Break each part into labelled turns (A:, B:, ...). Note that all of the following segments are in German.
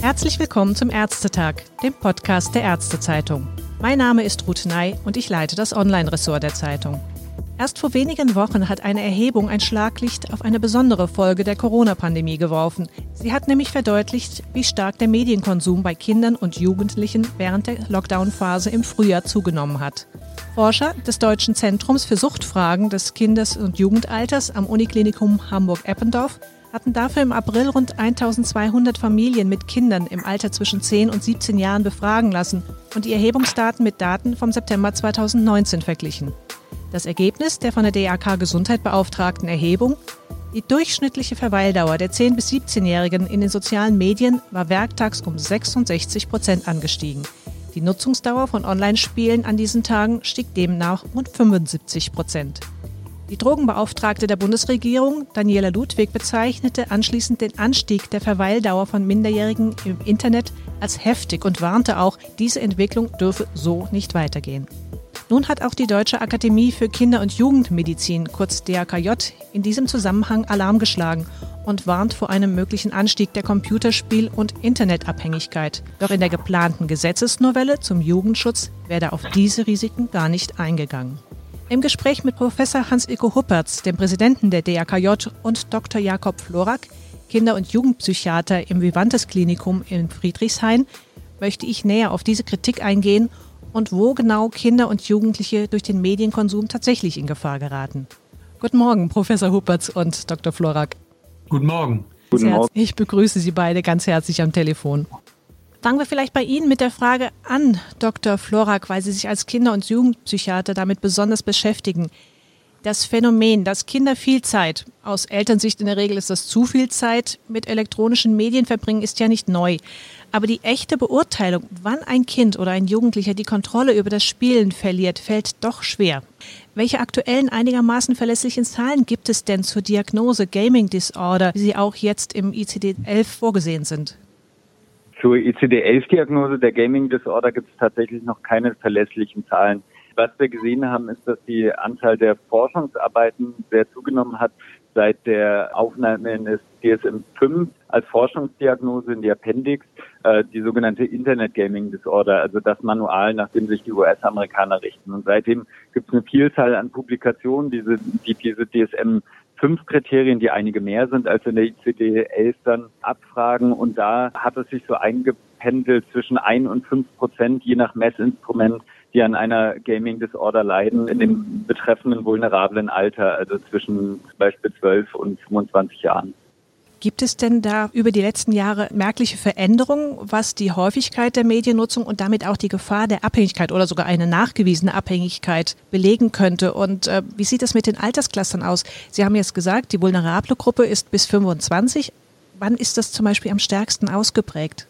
A: Herzlich willkommen zum Ärztetag, dem Podcast der Ärztezeitung. Mein Name ist Ruth Ney und ich leite das Online-Ressort der Zeitung. Erst vor wenigen Wochen hat eine Erhebung ein Schlaglicht auf eine besondere Folge der Corona-Pandemie geworfen. Sie hat nämlich verdeutlicht, wie stark der Medienkonsum bei Kindern und Jugendlichen während der Lockdown-Phase im Frühjahr zugenommen hat. Forscher des Deutschen Zentrums für Suchtfragen des Kindes- und Jugendalters am Uniklinikum Hamburg-Eppendorf hatten dafür im April rund 1200 Familien mit Kindern im Alter zwischen 10 und 17 Jahren befragen lassen und die Erhebungsdaten mit Daten vom September 2019 verglichen. Das Ergebnis der von der DAK Gesundheit beauftragten Erhebung die durchschnittliche Verweildauer der 10- bis 17-Jährigen in den sozialen Medien war werktags um 66 Prozent angestiegen. Die Nutzungsdauer von Online-Spielen an diesen Tagen stieg demnach um 75 Prozent. Die Drogenbeauftragte der Bundesregierung, Daniela Ludwig, bezeichnete anschließend den Anstieg der Verweildauer von Minderjährigen im Internet als heftig und warnte auch, diese Entwicklung dürfe so nicht weitergehen. Nun hat auch die Deutsche Akademie für Kinder- und Jugendmedizin, kurz DAKJ, in diesem Zusammenhang Alarm geschlagen und warnt vor einem möglichen Anstieg der Computerspiel- und Internetabhängigkeit. Doch in der geplanten Gesetzesnovelle zum Jugendschutz werde auf diese Risiken gar nicht eingegangen. Im Gespräch mit Professor Hans-Ilko Huppertz, dem Präsidenten der DAKJ, und Dr. Jakob Florak, Kinder- und Jugendpsychiater im Vivantes Klinikum in Friedrichshain, möchte ich näher auf diese Kritik eingehen und wo genau Kinder und Jugendliche durch den Medienkonsum tatsächlich in Gefahr geraten. Guten Morgen, Professor Huppertz und Dr. Florak.
B: Guten Morgen.
A: Guten Morgen. Ich begrüße Sie beide ganz herzlich am Telefon. Fangen wir vielleicht bei Ihnen mit der Frage an, Dr. Florak, weil Sie sich als Kinder- und Jugendpsychiater damit besonders beschäftigen. Das Phänomen, dass Kinder viel Zeit, aus Elternsicht in der Regel ist das zu viel Zeit, mit elektronischen Medien verbringen, ist ja nicht neu. Aber die echte Beurteilung, wann ein Kind oder ein Jugendlicher die Kontrolle über das Spielen verliert, fällt doch schwer. Welche aktuellen einigermaßen verlässlichen Zahlen gibt es denn zur Diagnose Gaming Disorder, wie sie auch jetzt im ICD-11 vorgesehen sind?
C: Zur ICD-11-Diagnose der Gaming Disorder gibt es tatsächlich noch keine verlässlichen Zahlen. Was wir gesehen haben, ist, dass die Anzahl der Forschungsarbeiten sehr zugenommen hat seit der Aufnahme in das DSM-5 als Forschungsdiagnose in die Appendix, äh, die sogenannte Internet Gaming Disorder, also das Manual, nach dem sich die US-Amerikaner richten. Und seitdem gibt es eine Vielzahl an Publikationen, diese, die diese DSM fünf Kriterien, die einige mehr sind als in der ICD-11 dann abfragen. Und da hat es sich so eingependelt zwischen ein und fünf Prozent, je nach Messinstrument, die an einer Gaming Disorder leiden, in dem betreffenden vulnerablen Alter, also zwischen zum Beispiel 12 und 25 Jahren.
A: Gibt es denn da über die letzten Jahre merkliche Veränderungen, was die Häufigkeit der Mediennutzung und damit auch die Gefahr der Abhängigkeit oder sogar eine nachgewiesene Abhängigkeit belegen könnte? Und äh, wie sieht es mit den Altersclustern aus? Sie haben jetzt gesagt, die vulnerable Gruppe ist bis 25. Wann ist das zum Beispiel am stärksten ausgeprägt?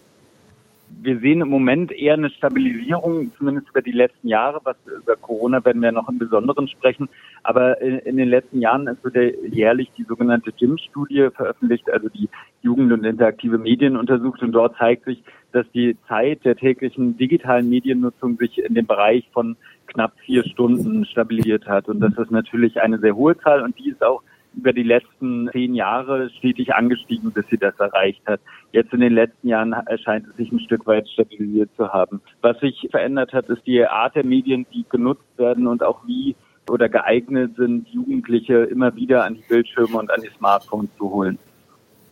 C: Wir sehen im Moment eher eine Stabilisierung, zumindest über die letzten Jahre. Was über Corona werden wir noch im Besonderen sprechen. Aber in, in den letzten Jahren ist wird jährlich die sogenannte JIM-Studie veröffentlicht, also die Jugend- und interaktive Medien untersucht. Und dort zeigt sich, dass die Zeit der täglichen digitalen Mediennutzung sich in dem Bereich von knapp vier Stunden stabilisiert hat. Und das ist natürlich eine sehr hohe Zahl und die ist auch über die letzten zehn Jahre stetig angestiegen, bis sie das erreicht hat. Jetzt in den letzten Jahren erscheint es sich ein Stück weit stabilisiert zu haben. Was sich verändert hat, ist die Art der Medien, die genutzt werden und auch wie oder geeignet sind, Jugendliche immer wieder an die Bildschirme und an die Smartphones zu holen.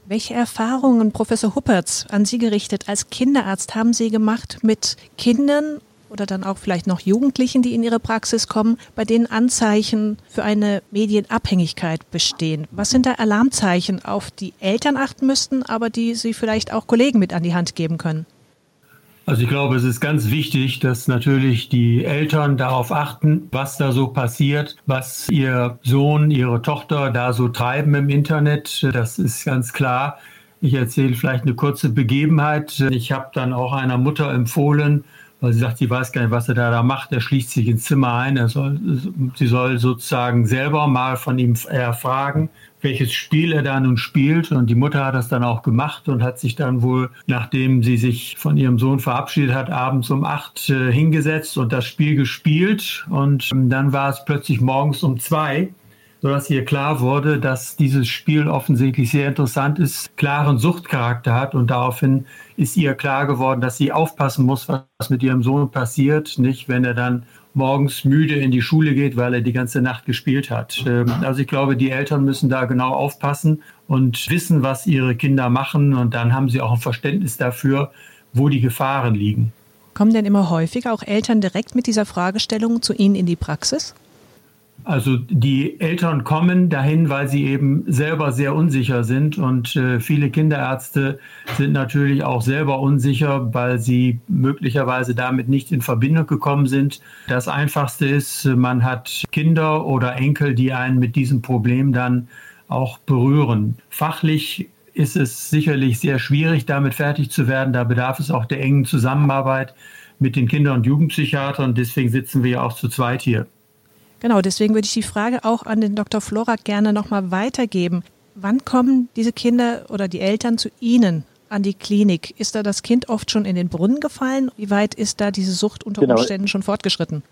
A: Welche Erfahrungen, Professor Huppertz, an Sie gerichtet als Kinderarzt haben Sie gemacht mit Kindern oder dann auch vielleicht noch Jugendlichen, die in ihre Praxis kommen, bei denen Anzeichen für eine Medienabhängigkeit bestehen? Was sind da Alarmzeichen, auf die Eltern achten müssten, aber die sie vielleicht auch Kollegen mit an die Hand geben können?
B: Also ich glaube, es ist ganz wichtig, dass natürlich die Eltern darauf achten, was da so passiert, was ihr Sohn, ihre Tochter da so treiben im Internet. Das ist ganz klar. Ich erzähle vielleicht eine kurze Begebenheit. Ich habe dann auch einer Mutter empfohlen, weil sie sagt, sie weiß gar nicht, was er da, da macht. Er schließt sich ins Zimmer ein. Soll, sie soll sozusagen selber mal von ihm erfragen, welches Spiel er da nun spielt. Und die Mutter hat das dann auch gemacht und hat sich dann wohl, nachdem sie sich von ihrem Sohn verabschiedet hat, abends um acht äh, hingesetzt und das Spiel gespielt. Und ähm, dann war es plötzlich morgens um zwei sodass ihr klar wurde, dass dieses Spiel offensichtlich sehr interessant ist, klaren Suchtcharakter hat und daraufhin ist ihr klar geworden, dass sie aufpassen muss, was mit ihrem Sohn passiert, nicht wenn er dann morgens müde in die Schule geht, weil er die ganze Nacht gespielt hat. Ähm, also ich glaube, die Eltern müssen da genau aufpassen und wissen, was ihre Kinder machen und dann haben sie auch ein Verständnis dafür, wo die Gefahren liegen.
A: Kommen denn immer häufiger auch Eltern direkt mit dieser Fragestellung zu Ihnen in die Praxis?
B: Also die Eltern kommen dahin, weil sie eben selber sehr unsicher sind und äh, viele Kinderärzte sind natürlich auch selber unsicher, weil sie möglicherweise damit nicht in Verbindung gekommen sind. Das Einfachste ist, man hat Kinder oder Enkel, die einen mit diesem Problem dann auch berühren. Fachlich ist es sicherlich sehr schwierig, damit fertig zu werden. Da bedarf es auch der engen Zusammenarbeit mit den Kinder- und Jugendpsychiatern. Deswegen sitzen wir ja auch zu zweit hier.
A: Genau, deswegen würde ich die Frage auch an den Dr. Florak gerne nochmal weitergeben. Wann kommen diese Kinder oder die Eltern zu Ihnen an die Klinik? Ist da das Kind oft schon in den Brunnen gefallen? Wie weit ist da diese Sucht unter genau. Umständen schon fortgeschritten?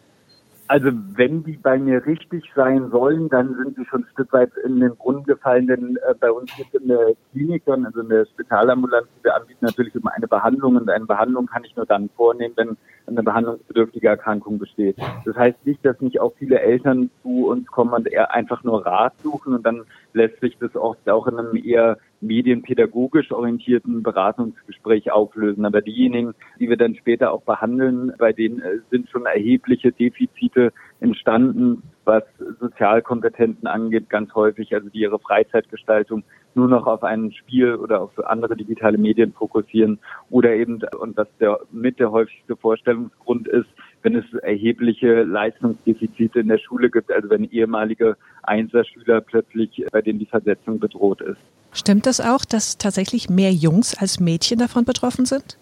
C: Also wenn die bei mir richtig sein sollen, dann sind sie schon ein Stück weit in den Brunnen gefallen, denn äh, bei uns gibt in der Klinik, dann, also in der Spitalambulanz, die wir anbieten, natürlich immer eine Behandlung und eine Behandlung kann ich nur dann vornehmen, wenn eine behandlungsbedürftige Erkrankung besteht. Das heißt nicht, dass nicht auch viele Eltern zu uns kommen und eher einfach nur Rat suchen und dann lässt sich das oft auch in einem eher medienpädagogisch orientierten Beratungsgespräch auflösen. Aber diejenigen, die wir dann später auch behandeln, bei denen äh, sind schon erhebliche Defizite entstanden, was Sozialkompetenzen angeht, ganz häufig, also die ihre Freizeitgestaltung nur noch auf ein Spiel oder auf andere digitale Medien fokussieren oder eben, und was der mit der häufigste Vorstellungsgrund ist, wenn es erhebliche Leistungsdefizite in der Schule gibt, also wenn ehemalige Einserschüler plötzlich, bei denen die Versetzung bedroht ist.
A: Stimmt das auch, dass tatsächlich mehr Jungs als Mädchen davon betroffen sind?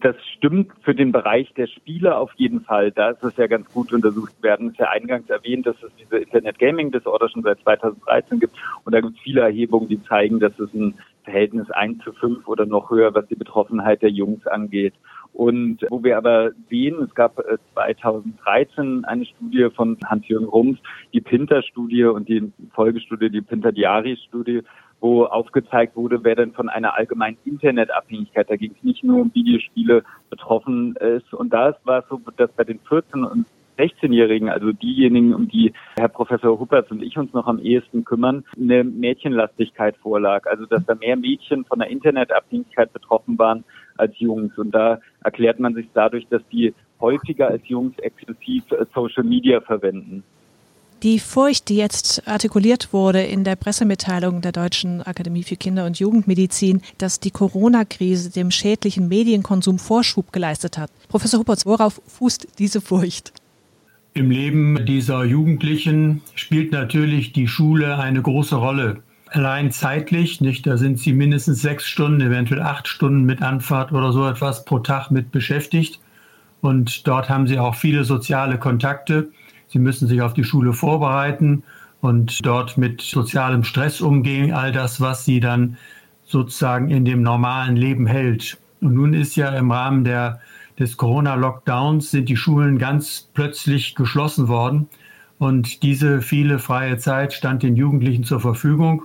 C: Das stimmt für den Bereich der Spiele auf jeden Fall. Da ist es ja ganz gut untersucht werden. Es ist ja eingangs erwähnt, dass es diese Internet Gaming Disorder schon seit 2013 gibt. Und da gibt es viele Erhebungen, die zeigen, dass es ein Verhältnis 1 zu 5 oder noch höher, was die Betroffenheit der Jungs angeht. Und wo wir aber sehen, es gab 2013 äh, eine Studie von Hans-Jürgen Rums, die Pinter-Studie und die Folgestudie, die Pinter-Diari-Studie, wo aufgezeigt wurde, wer denn von einer allgemeinen Internetabhängigkeit, da ging es nicht nur um Videospiele, betroffen ist. Und da war es so, dass bei den 14- und 16-Jährigen, also diejenigen, um die Herr Professor Huppertz und ich uns noch am ehesten kümmern, eine Mädchenlastigkeit vorlag. Also dass da mehr Mädchen von der Internetabhängigkeit betroffen waren als Jungs. Und da erklärt man sich dadurch, dass die häufiger als Jungs exzessiv Social Media verwenden.
A: Die Furcht, die jetzt artikuliert wurde in der Pressemitteilung der Deutschen Akademie für Kinder- und Jugendmedizin, dass die Corona-Krise dem schädlichen Medienkonsum Vorschub geleistet hat. Professor Huppertz, worauf fußt diese Furcht?
B: Im Leben dieser Jugendlichen spielt natürlich die Schule eine große Rolle. Allein zeitlich, nicht, da sind sie mindestens sechs Stunden, eventuell acht Stunden mit Anfahrt oder so etwas pro Tag mit beschäftigt. Und dort haben sie auch viele soziale Kontakte. Sie müssen sich auf die Schule vorbereiten und dort mit sozialem Stress umgehen, all das, was sie dann sozusagen in dem normalen Leben hält. Und nun ist ja im Rahmen der, des Corona-Lockdowns sind die Schulen ganz plötzlich geschlossen worden. Und diese viele freie Zeit stand den Jugendlichen zur Verfügung.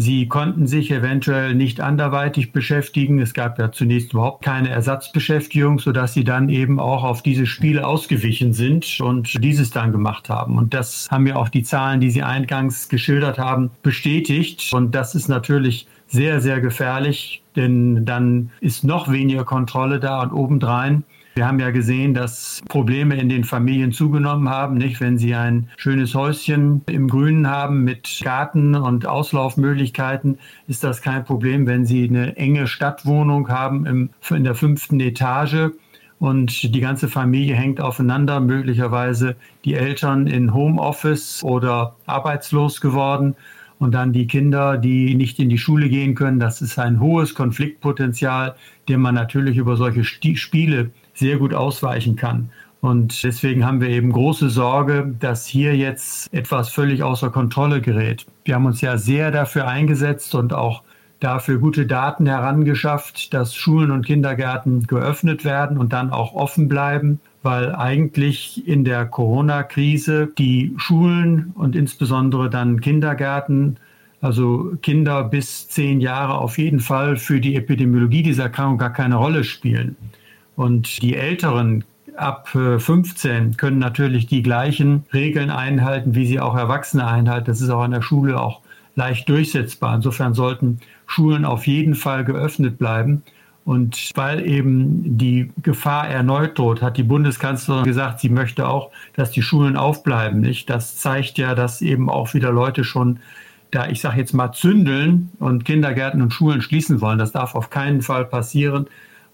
B: Sie konnten sich eventuell nicht anderweitig beschäftigen. Es gab ja zunächst überhaupt keine Ersatzbeschäftigung, sodass sie dann eben auch auf diese Spiele ausgewichen sind und dieses dann gemacht haben. Und das haben ja auch die Zahlen, die Sie eingangs geschildert haben, bestätigt. Und das ist natürlich sehr, sehr gefährlich, denn dann ist noch weniger Kontrolle da und obendrein wir haben ja gesehen, dass Probleme in den Familien zugenommen haben, nicht? Wenn sie ein schönes Häuschen im Grünen haben mit Garten und Auslaufmöglichkeiten, ist das kein Problem. Wenn sie eine enge Stadtwohnung haben im, in der fünften Etage, und die ganze Familie hängt aufeinander, möglicherweise die Eltern in Homeoffice oder arbeitslos geworden und dann die Kinder, die nicht in die Schule gehen können. Das ist ein hohes Konfliktpotenzial, den man natürlich über solche Spiele sehr gut ausweichen kann. Und deswegen haben wir eben große Sorge, dass hier jetzt etwas völlig außer Kontrolle gerät. Wir haben uns ja sehr dafür eingesetzt und auch dafür gute Daten herangeschafft, dass Schulen und Kindergärten geöffnet werden und dann auch offen bleiben, weil eigentlich in der Corona-Krise die Schulen und insbesondere dann Kindergärten, also Kinder bis zehn Jahre auf jeden Fall für die Epidemiologie dieser Erkrankung gar keine Rolle spielen. Und die älteren ab 15 können natürlich die gleichen Regeln einhalten, wie sie auch Erwachsene einhalten. Das ist auch an der Schule auch leicht durchsetzbar. Insofern sollten Schulen auf jeden Fall geöffnet bleiben. Und weil eben die Gefahr erneut droht, hat die Bundeskanzlerin gesagt, sie möchte auch, dass die Schulen aufbleiben. Nicht? Das zeigt ja, dass eben auch wieder Leute schon da, ich sage jetzt mal, zündeln und Kindergärten und Schulen schließen wollen. Das darf auf keinen Fall passieren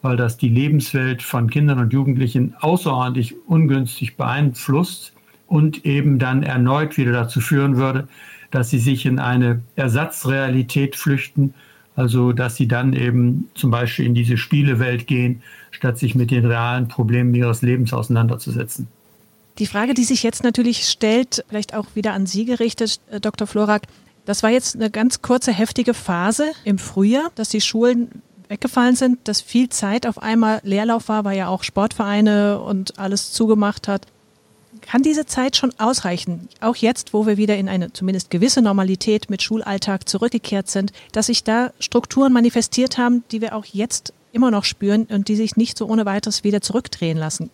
B: weil das die Lebenswelt von Kindern und Jugendlichen außerordentlich ungünstig beeinflusst und eben dann erneut wieder dazu führen würde, dass sie sich in eine Ersatzrealität flüchten, also dass sie dann eben zum Beispiel in diese Spielewelt gehen, statt sich mit den realen Problemen ihres Lebens auseinanderzusetzen.
A: Die Frage, die sich jetzt natürlich stellt, vielleicht auch wieder an Sie gerichtet, äh, Dr. Florak, das war jetzt eine ganz kurze, heftige Phase im Frühjahr, dass die Schulen weggefallen sind, dass viel Zeit auf einmal Leerlauf war, weil ja auch Sportvereine und alles zugemacht hat. Kann diese Zeit schon ausreichen, auch jetzt, wo wir wieder in eine zumindest gewisse Normalität mit Schulalltag zurückgekehrt sind, dass sich da Strukturen manifestiert haben, die wir auch jetzt immer noch spüren und die sich nicht so ohne weiteres wieder zurückdrehen lassen?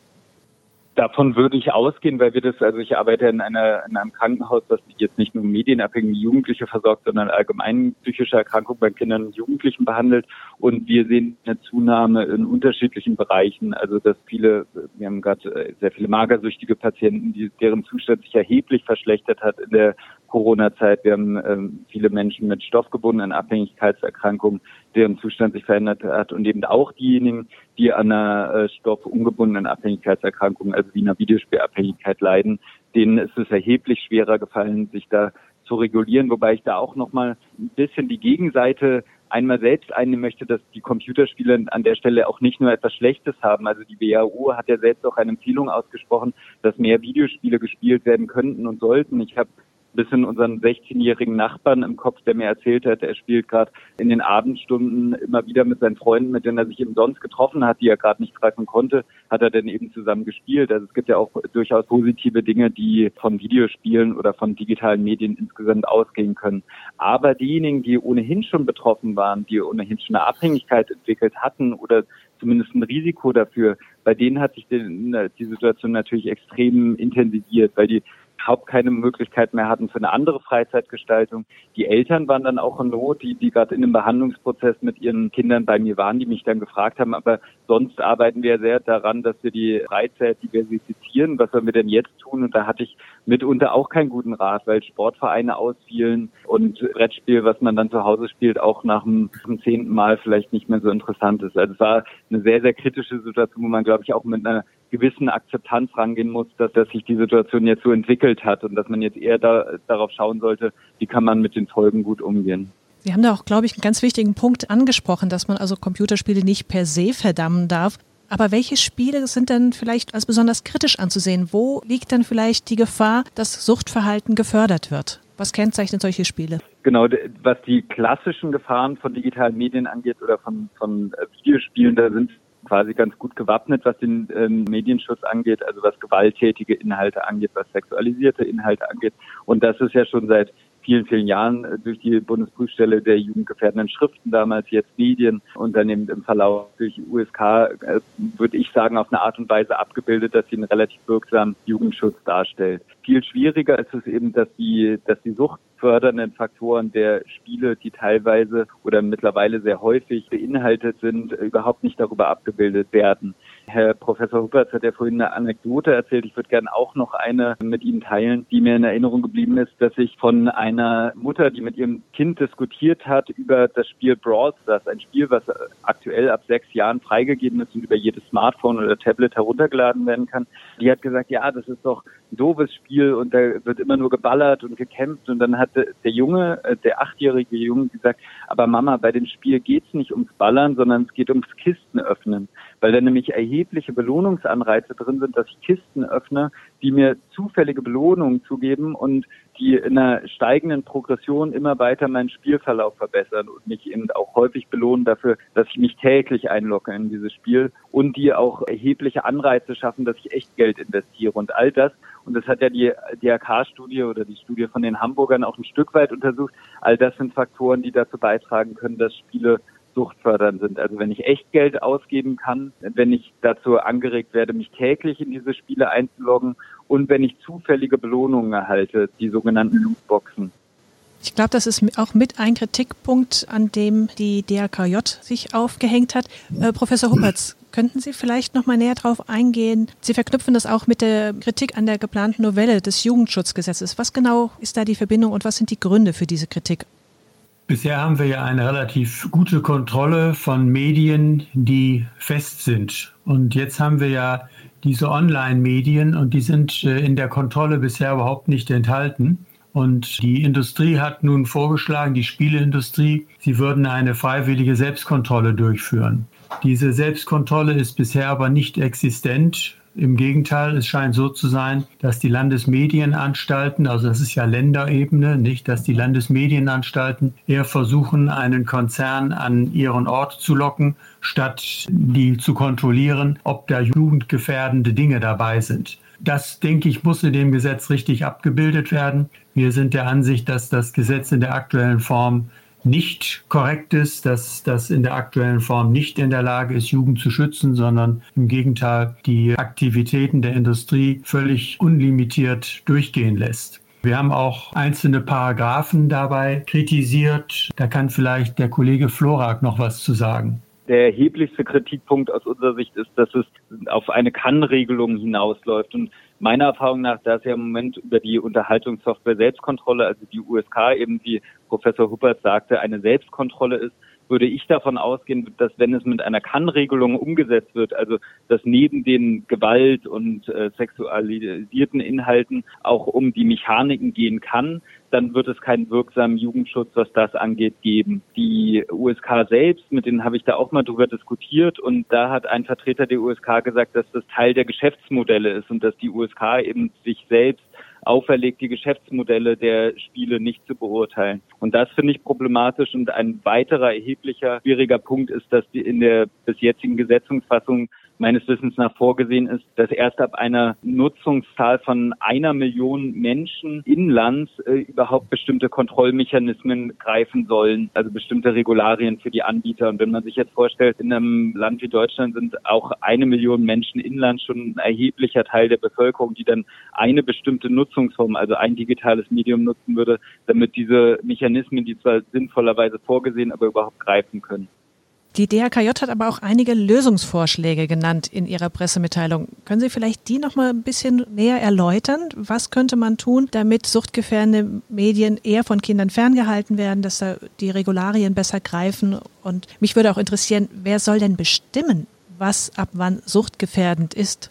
C: Davon würde ich ausgehen, weil wir das, also ich arbeite in, einer, in einem Krankenhaus, das jetzt nicht nur medienabhängige Jugendliche versorgt, sondern allgemein psychische Erkrankungen bei Kindern und Jugendlichen behandelt. Und wir sehen eine Zunahme in unterschiedlichen Bereichen. Also dass viele, wir haben gerade äh, sehr viele magersüchtige Patienten, die, deren Zustand sich erheblich verschlechtert hat in der Corona-Zeit. Wir haben ähm, viele Menschen mit stoffgebundenen Abhängigkeitserkrankungen, deren Zustand sich verändert hat und eben auch diejenigen, die an einer äh, stoffungebundenen Abhängigkeitserkrankung, also wie einer Videospielabhängigkeit leiden, denen ist es erheblich schwerer gefallen, sich da zu regulieren, wobei ich da auch nochmal ein bisschen die Gegenseite einmal selbst einnehmen möchte, dass die Computerspiele an der Stelle auch nicht nur etwas Schlechtes haben. Also die WHO hat ja selbst auch eine Empfehlung ausgesprochen, dass mehr Videospiele gespielt werden könnten und sollten. Ich habe bisschen unseren 16-jährigen Nachbarn im Kopf, der mir erzählt hat, er spielt gerade in den Abendstunden immer wieder mit seinen Freunden, mit denen er sich eben sonst getroffen hat, die er gerade nicht treffen konnte, hat er dann eben zusammen gespielt. Also es gibt ja auch durchaus positive Dinge, die von Videospielen oder von digitalen Medien insgesamt ausgehen können. Aber diejenigen, die ohnehin schon betroffen waren, die ohnehin schon eine Abhängigkeit entwickelt hatten oder zumindest ein Risiko dafür, bei denen hat sich die, die Situation natürlich extrem intensiviert, weil die überhaupt keine Möglichkeit mehr hatten für eine andere Freizeitgestaltung. Die Eltern waren dann auch in Not, die, die gerade in einem Behandlungsprozess mit ihren Kindern bei mir waren, die mich dann gefragt haben, aber sonst arbeiten wir sehr daran, dass wir die Freizeit diversifizieren. Was sollen wir denn jetzt tun? Und da hatte ich mitunter auch keinen guten Rat, weil Sportvereine ausfielen und Brettspiel, was man dann zu Hause spielt, auch nach dem, zehnten Mal vielleicht nicht mehr so interessant ist. Also es war eine sehr, sehr kritische Situation, wo man, glaube ich, auch mit einer gewissen Akzeptanz rangehen muss, dass, dass sich die Situation jetzt so entwickelt hat und dass man jetzt eher da, darauf schauen sollte, wie kann man mit den Folgen gut umgehen.
A: Sie haben da auch, glaube ich, einen ganz wichtigen Punkt angesprochen, dass man also Computerspiele nicht per se verdammen darf. Aber welche Spiele sind denn vielleicht als besonders kritisch anzusehen? Wo liegt denn vielleicht die Gefahr, dass Suchtverhalten gefördert wird? Was kennzeichnet solche Spiele?
C: Genau, was die klassischen Gefahren von digitalen Medien angeht oder von, von äh, Videospielen, da sind quasi ganz gut gewappnet, was den ähm, Medienschutz angeht, also was gewalttätige Inhalte angeht, was sexualisierte Inhalte angeht. Und das ist ja schon seit vielen, vielen Jahren äh, durch die Bundesprüfstelle der jugendgefährdenden Schriften, damals jetzt Medien und dann eben im Verlauf durch USK, äh, würde ich sagen, auf eine Art und Weise abgebildet, dass sie einen relativ wirksamen Jugendschutz darstellt. Viel schwieriger ist es eben, dass die, dass die suchtfördernden Faktoren der Spiele, die teilweise oder mittlerweile sehr häufig beinhaltet sind, überhaupt nicht darüber abgebildet werden. Herr Professor Huppertz hat ja vorhin eine Anekdote erzählt. Ich würde gerne auch noch eine mit Ihnen teilen, die mir in Erinnerung geblieben ist, dass ich von einer Mutter, die mit ihrem Kind diskutiert hat über das Spiel Brawl Stars, ein Spiel, was aktuell ab sechs Jahren freigegeben ist und über jedes Smartphone oder Tablet heruntergeladen werden kann. Die hat gesagt, ja, das ist doch ein doofes Spiel und da wird immer nur geballert und gekämpft. Und dann hat der Junge, äh, der achtjährige Junge gesagt, aber Mama, bei dem Spiel geht's nicht ums Ballern, sondern es geht ums Kistenöffnen. weil da nämlich erhebliche Belohnungsanreize drin sind, dass ich Kisten öffne, die mir zufällige Belohnungen zugeben und die in einer steigenden Progression immer weiter meinen Spielverlauf verbessern und mich eben auch häufig belohnen dafür, dass ich mich täglich einlogge in dieses Spiel und die auch erhebliche Anreize schaffen, dass ich echt Geld investiere und all das. Und das hat ja die DRK-Studie oder die Studie von den Hamburgern auch ein Stück weit untersucht. All das sind Faktoren, die dazu beitragen können, dass Spiele suchtfördernd sind. Also wenn ich echt Geld ausgeben kann, wenn ich dazu angeregt werde, mich täglich in diese Spiele einzuloggen und wenn ich zufällige Belohnungen erhalte, die sogenannten Lootboxen.
A: Ich glaube, das ist auch mit ein Kritikpunkt, an dem die DRKJ sich aufgehängt hat. Äh, Professor Huppertz, könnten Sie vielleicht noch mal näher darauf eingehen? Sie verknüpfen das auch mit der Kritik an der geplanten Novelle des Jugendschutzgesetzes. Was genau ist da die Verbindung und was sind die Gründe für diese Kritik?
B: Bisher haben wir ja eine relativ gute Kontrolle von Medien, die fest sind. Und jetzt haben wir ja diese Online-Medien und die sind äh, in der Kontrolle bisher überhaupt nicht enthalten. Und die Industrie hat nun vorgeschlagen, die Spieleindustrie, sie würden eine freiwillige Selbstkontrolle durchführen. Diese Selbstkontrolle ist bisher aber nicht existent. Im Gegenteil, es scheint so zu sein, dass die Landesmedienanstalten, also das ist ja Länderebene, nicht, dass die Landesmedienanstalten eher versuchen, einen Konzern an ihren Ort zu locken, statt die zu kontrollieren, ob da jugendgefährdende Dinge dabei sind. Das, denke ich, muss in dem Gesetz richtig abgebildet werden. Wir sind der Ansicht, dass das Gesetz in der aktuellen Form nicht korrekt ist, dass das in der aktuellen Form nicht in der Lage ist, Jugend zu schützen, sondern im Gegenteil die Aktivitäten der Industrie völlig unlimitiert durchgehen lässt. Wir haben auch einzelne Paragraphen dabei kritisiert. Da kann vielleicht der Kollege Florak noch was zu sagen.
C: Der erheblichste Kritikpunkt aus unserer Sicht ist, dass es auf eine Kann-Regelung hinausläuft. Und meiner Erfahrung nach, da es ja im Moment über die Unterhaltungssoftware Selbstkontrolle, also die USK eben, wie Professor Huppert sagte, eine Selbstkontrolle ist, würde ich davon ausgehen, dass wenn es mit einer Kann-Regelung umgesetzt wird, also dass neben den Gewalt- und äh, sexualisierten Inhalten auch um die Mechaniken gehen kann, dann wird es keinen wirksamen Jugendschutz, was das angeht, geben. Die USK selbst, mit denen habe ich da auch mal drüber diskutiert und da hat ein Vertreter der USK gesagt, dass das Teil der Geschäftsmodelle ist und dass die USK eben sich selbst auferlegt, die Geschäftsmodelle der Spiele nicht zu beurteilen. Und das finde ich problematisch. Und ein weiterer erheblicher, schwieriger Punkt ist, dass die in der bis jetzigen Gesetzungsfassung meines Wissens nach vorgesehen ist, dass erst ab einer Nutzungszahl von einer Million Menschen inlands äh, überhaupt bestimmte Kontrollmechanismen greifen sollen, also bestimmte Regularien für die Anbieter. Und wenn man sich jetzt vorstellt, in einem Land wie Deutschland sind auch eine Million Menschen inland schon ein erheblicher Teil der Bevölkerung, die dann eine bestimmte Nutzungsform, also ein digitales Medium nutzen würde, damit diese Mechanismen, die zwar sinnvollerweise vorgesehen, aber überhaupt greifen können.
A: Die DHKJ hat aber auch einige Lösungsvorschläge genannt in ihrer Pressemitteilung. Können Sie vielleicht die noch mal ein bisschen näher erläutern? Was könnte man tun, damit suchtgefährdende Medien eher von Kindern ferngehalten werden, dass da die Regularien besser greifen? Und mich würde auch interessieren, wer soll denn bestimmen, was ab wann suchtgefährdend ist?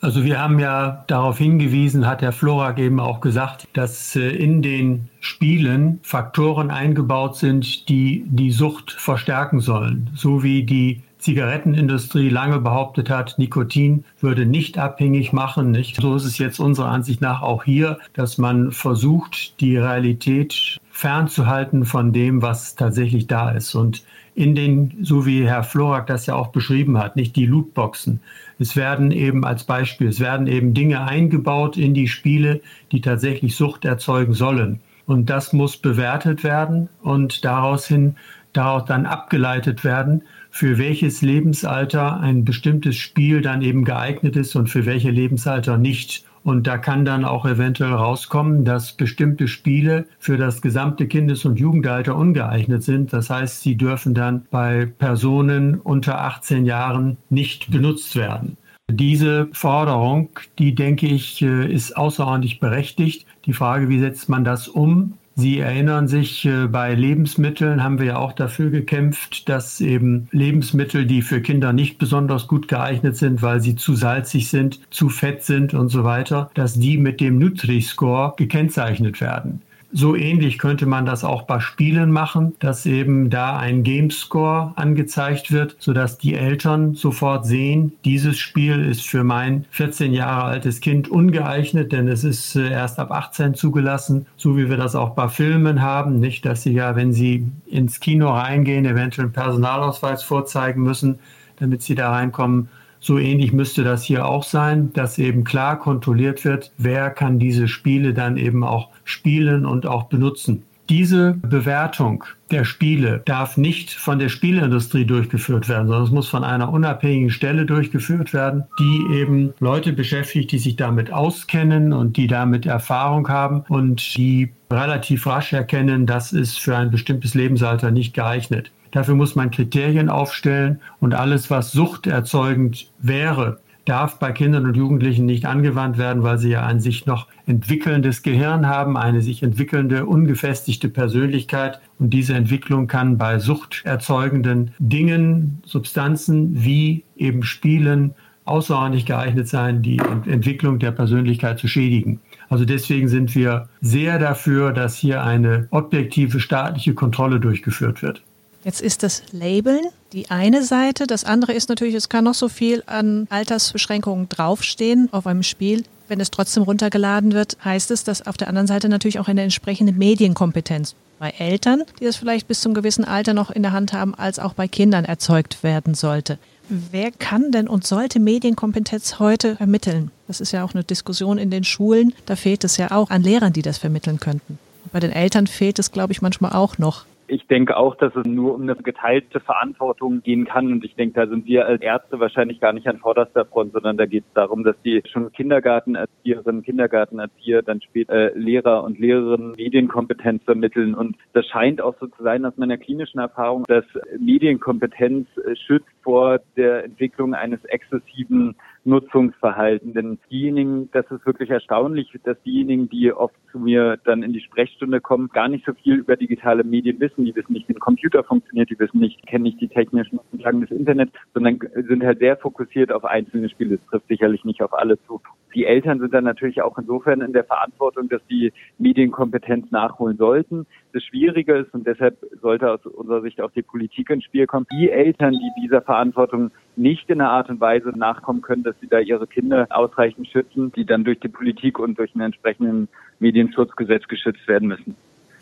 B: Also wir haben ja darauf hingewiesen, hat Herr Florak eben auch gesagt, dass äh, in den Spielen Faktoren eingebaut sind, die die Sucht verstärken sollen, so wie die Zigarettenindustrie lange behauptet hat, Nikotin würde nicht abhängig machen. Nicht? So ist es jetzt unserer Ansicht nach auch hier, dass man versucht, die Realität fernzuhalten von dem, was tatsächlich da ist. Und in den, so wie Herr Florak das ja auch beschrieben hat, nicht die Lootboxen. Es werden eben als Beispiel, es werden eben Dinge eingebaut in die Spiele, die tatsächlich Sucht erzeugen sollen. Und das muss bewertet werden und daraus hin, daraus dann abgeleitet werden, für welches Lebensalter ein bestimmtes Spiel dann eben geeignet ist und für welche Lebensalter nicht. Und da kann dann auch eventuell rauskommen, dass bestimmte Spiele für das gesamte Kindes- und Jugendalter ungeeignet sind. Das heißt, sie dürfen dann bei Personen unter 18 Jahren nicht benutzt werden. Diese Forderung, die denke ich, äh, ist außerordentlich berechtigt. Die Frage, wie setzt man das um? Sie erinnern sich, äh, bei Lebensmitteln haben wir ja auch dafür gekämpft, dass eben Lebensmittel, die für Kinder nicht besonders gut geeignet sind, weil sie zu salzig sind, zu fett sind und so weiter, dass die mit dem Nutri-Score gekennzeichnet werden. So ähnlich könnte man das auch bei Spielen machen, dass eben da ein Gamescore angezeigt wird, sodass die Eltern sofort sehen, dieses Spiel ist für mein 14 Jahre altes Kind ungeeignet, denn es ist äh, erst ab 18 zugelassen, so wie wir das auch bei Filmen haben. Nicht, dass sie ja, wenn sie ins Kino reingehen, eventuell einen Personalausweis vorzeigen müssen, damit sie da reinkommen. So ähnlich müsste das hier auch sein, dass eben klar kontrolliert wird, wer kann diese Spiele dann eben auch spielen und auch benutzen. Diese Bewertung der Spiele darf nicht von der Spielindustrie durchgeführt werden, sondern es muss von einer unabhängigen Stelle durchgeführt werden, die eben Leute beschäftigt, die sich damit auskennen und die damit Erfahrung haben und die relativ rasch erkennen, das ist für ein bestimmtes Lebensalter nicht geeignet. Dafür muss man Kriterien aufstellen und alles, was suchterzeugend wäre, darf bei Kindern und Jugendlichen nicht angewandt werden, weil sie ja an sich noch entwickelndes Gehirn haben, eine sich entwickelnde, ungefestigte Persönlichkeit. Und diese Entwicklung kann bei suchterzeugenden Dingen, Substanzen wie eben Spielen außerordentlich geeignet sein, die Entwicklung der Persönlichkeit zu schädigen. Also deswegen sind wir sehr dafür, dass hier eine objektive staatliche Kontrolle durchgeführt wird.
A: Jetzt ist das Labeln die eine Seite. Das andere ist natürlich, es kann noch so viel an Altersbeschränkungen draufstehen auf einem Spiel. Wenn es trotzdem runtergeladen wird, heißt es, dass auf der anderen Seite natürlich auch eine entsprechende Medienkompetenz bei Eltern, die das vielleicht bis zum gewissen Alter noch in der Hand haben, als auch bei Kindern erzeugt werden sollte. Wer kann denn und sollte Medienkompetenz heute vermitteln? Das ist ja auch eine Diskussion in den Schulen. Da fehlt es ja auch an Lehrern, die das vermitteln könnten. Bei den Eltern fehlt es, glaube ich, manchmal auch noch.
C: Ich denke auch, dass es nur um eine geteilte Verantwortung gehen kann. Und ich denke, da sind wir als Ärzte wahrscheinlich gar nicht an vorderster Front, sondern da geht es darum, dass die schon Kindergartenerzieherinnen, Kindergartenerzieher, dann später äh, Lehrer und Lehrerinnen Medienkompetenz vermitteln. Und das scheint auch so zu sein aus meiner klinischen Erfahrung, dass Medienkompetenz äh, schützt vor der Entwicklung eines exzessiven Nutzungsverhalten. Denn diejenigen, das ist wirklich erstaunlich, dass diejenigen, die oft zu mir dann in die Sprechstunde kommen, gar nicht so viel über digitale Medien wissen. Die wissen nicht, wie ein Computer funktioniert, die wissen nicht, kennen nicht die technischen Grundlagen des Internets, sondern sind halt sehr fokussiert auf einzelne Spiele. Das trifft sicherlich nicht auf alle zu. Die Eltern sind dann natürlich auch insofern in der Verantwortung, dass die Medienkompetenz nachholen sollten. Das Schwierige ist, und deshalb sollte aus unserer Sicht auch die Politik ins Spiel kommen, die Eltern, die dieser Verantwortung nicht in einer Art und Weise nachkommen können, dass sie da ihre Kinder ausreichend schützen, die dann durch die Politik und durch einen entsprechenden Medienschutzgesetz geschützt werden müssen.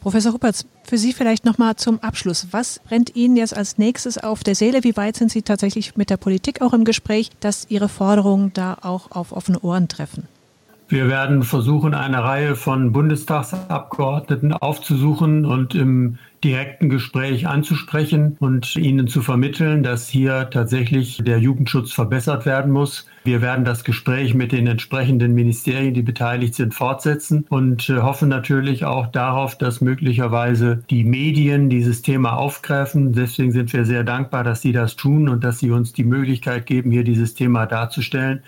A: Professor Huppertz, für Sie vielleicht nochmal zum Abschluss. Was brennt Ihnen jetzt als nächstes auf der Seele? Wie weit sind Sie tatsächlich mit der Politik auch im Gespräch, dass Ihre Forderungen da auch auf offene Ohren treffen?
B: Wir werden versuchen, eine Reihe von Bundestagsabgeordneten aufzusuchen und im direkten Gespräch anzusprechen und ihnen zu vermitteln, dass hier tatsächlich der Jugendschutz verbessert werden muss. Wir werden das Gespräch mit den entsprechenden Ministerien, die beteiligt sind, fortsetzen und äh, hoffen natürlich auch darauf, dass möglicherweise die Medien dieses Thema aufgreifen. Deswegen sind wir sehr dankbar, dass Sie das tun und dass Sie uns die Möglichkeit geben, hier dieses Thema darzustellen.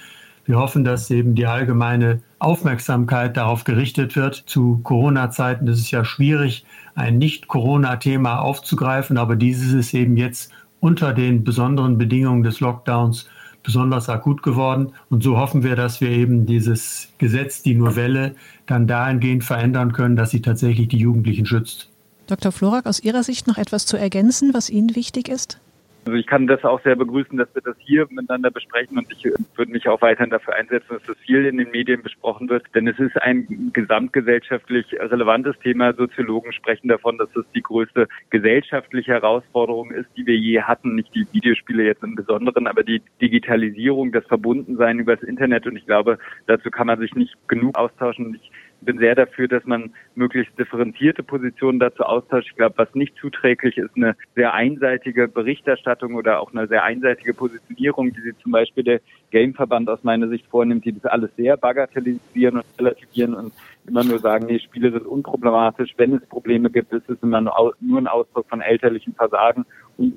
B: Wir hoffen, dass eben die allgemeine Aufmerksamkeit darauf gerichtet wird. Zu Corona-Zeiten ist es ja schwierig, ein Nicht-Corona-Thema aufzugreifen, aber dieses ist eben jetzt unter den besonderen Bedingungen des Lockdowns besonders akut geworden. Und so hoffen wir, dass wir eben dieses Gesetz, die Novelle, dann dahingehend verändern können, dass sie tatsächlich die Jugendlichen schützt.
A: Dr. Florak, aus Ihrer Sicht noch etwas zu ergänzen, was Ihnen wichtig ist?
C: Also ich kann das auch sehr begrüßen, dass wir das hier miteinander besprechen und ich würde mich auch weiterhin dafür einsetzen, dass das viel in den Medien besprochen wird, denn es ist ein gesamtgesellschaftlich relevantes Thema. Soziologen sprechen davon, dass es die größte gesellschaftliche Herausforderung ist, die wir je hatten. Nicht die Videospiele jetzt im Besonderen, aber die Digitalisierung, das Verbundensein über das Internet und ich glaube, dazu kann man sich nicht genug austauschen. Ich bin sehr dafür, dass man möglichst differenzierte Positionen dazu austauscht. Ich glaube, was nicht zuträglich ist, eine sehr einseitige Berichterstattung oder auch eine sehr einseitige Positionierung, die sie zum Beispiel der Gameverband aus meiner Sicht vornimmt, die das alles sehr bagatellisieren und relativieren und immer nur sagen, nee, Spiele sind unproblematisch. Wenn es Probleme gibt, ist es immer nur ein Ausdruck von elterlichem Versagen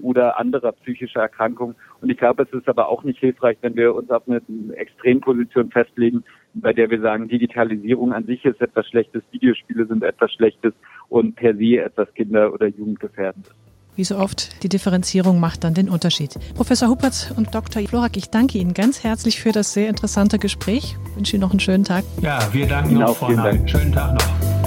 C: oder anderer psychischer Erkrankung. Und ich glaube, es ist aber auch nicht hilfreich, wenn wir uns auf eine Extremposition festlegen, bei der wir sagen, Digitalisierung an sich ist etwas Schlechtes, Videospiele sind etwas Schlechtes und per se etwas Kinder- oder Jugendgefährdendes.
A: Wie so oft, die Differenzierung macht dann den Unterschied. Professor Huppert und Dr. Florak, ich danke Ihnen ganz herzlich für das sehr interessante Gespräch. Ich wünsche Ihnen noch einen schönen Tag.
B: Ja, wir danken Ihnen auch, Frau Schönen Tag noch.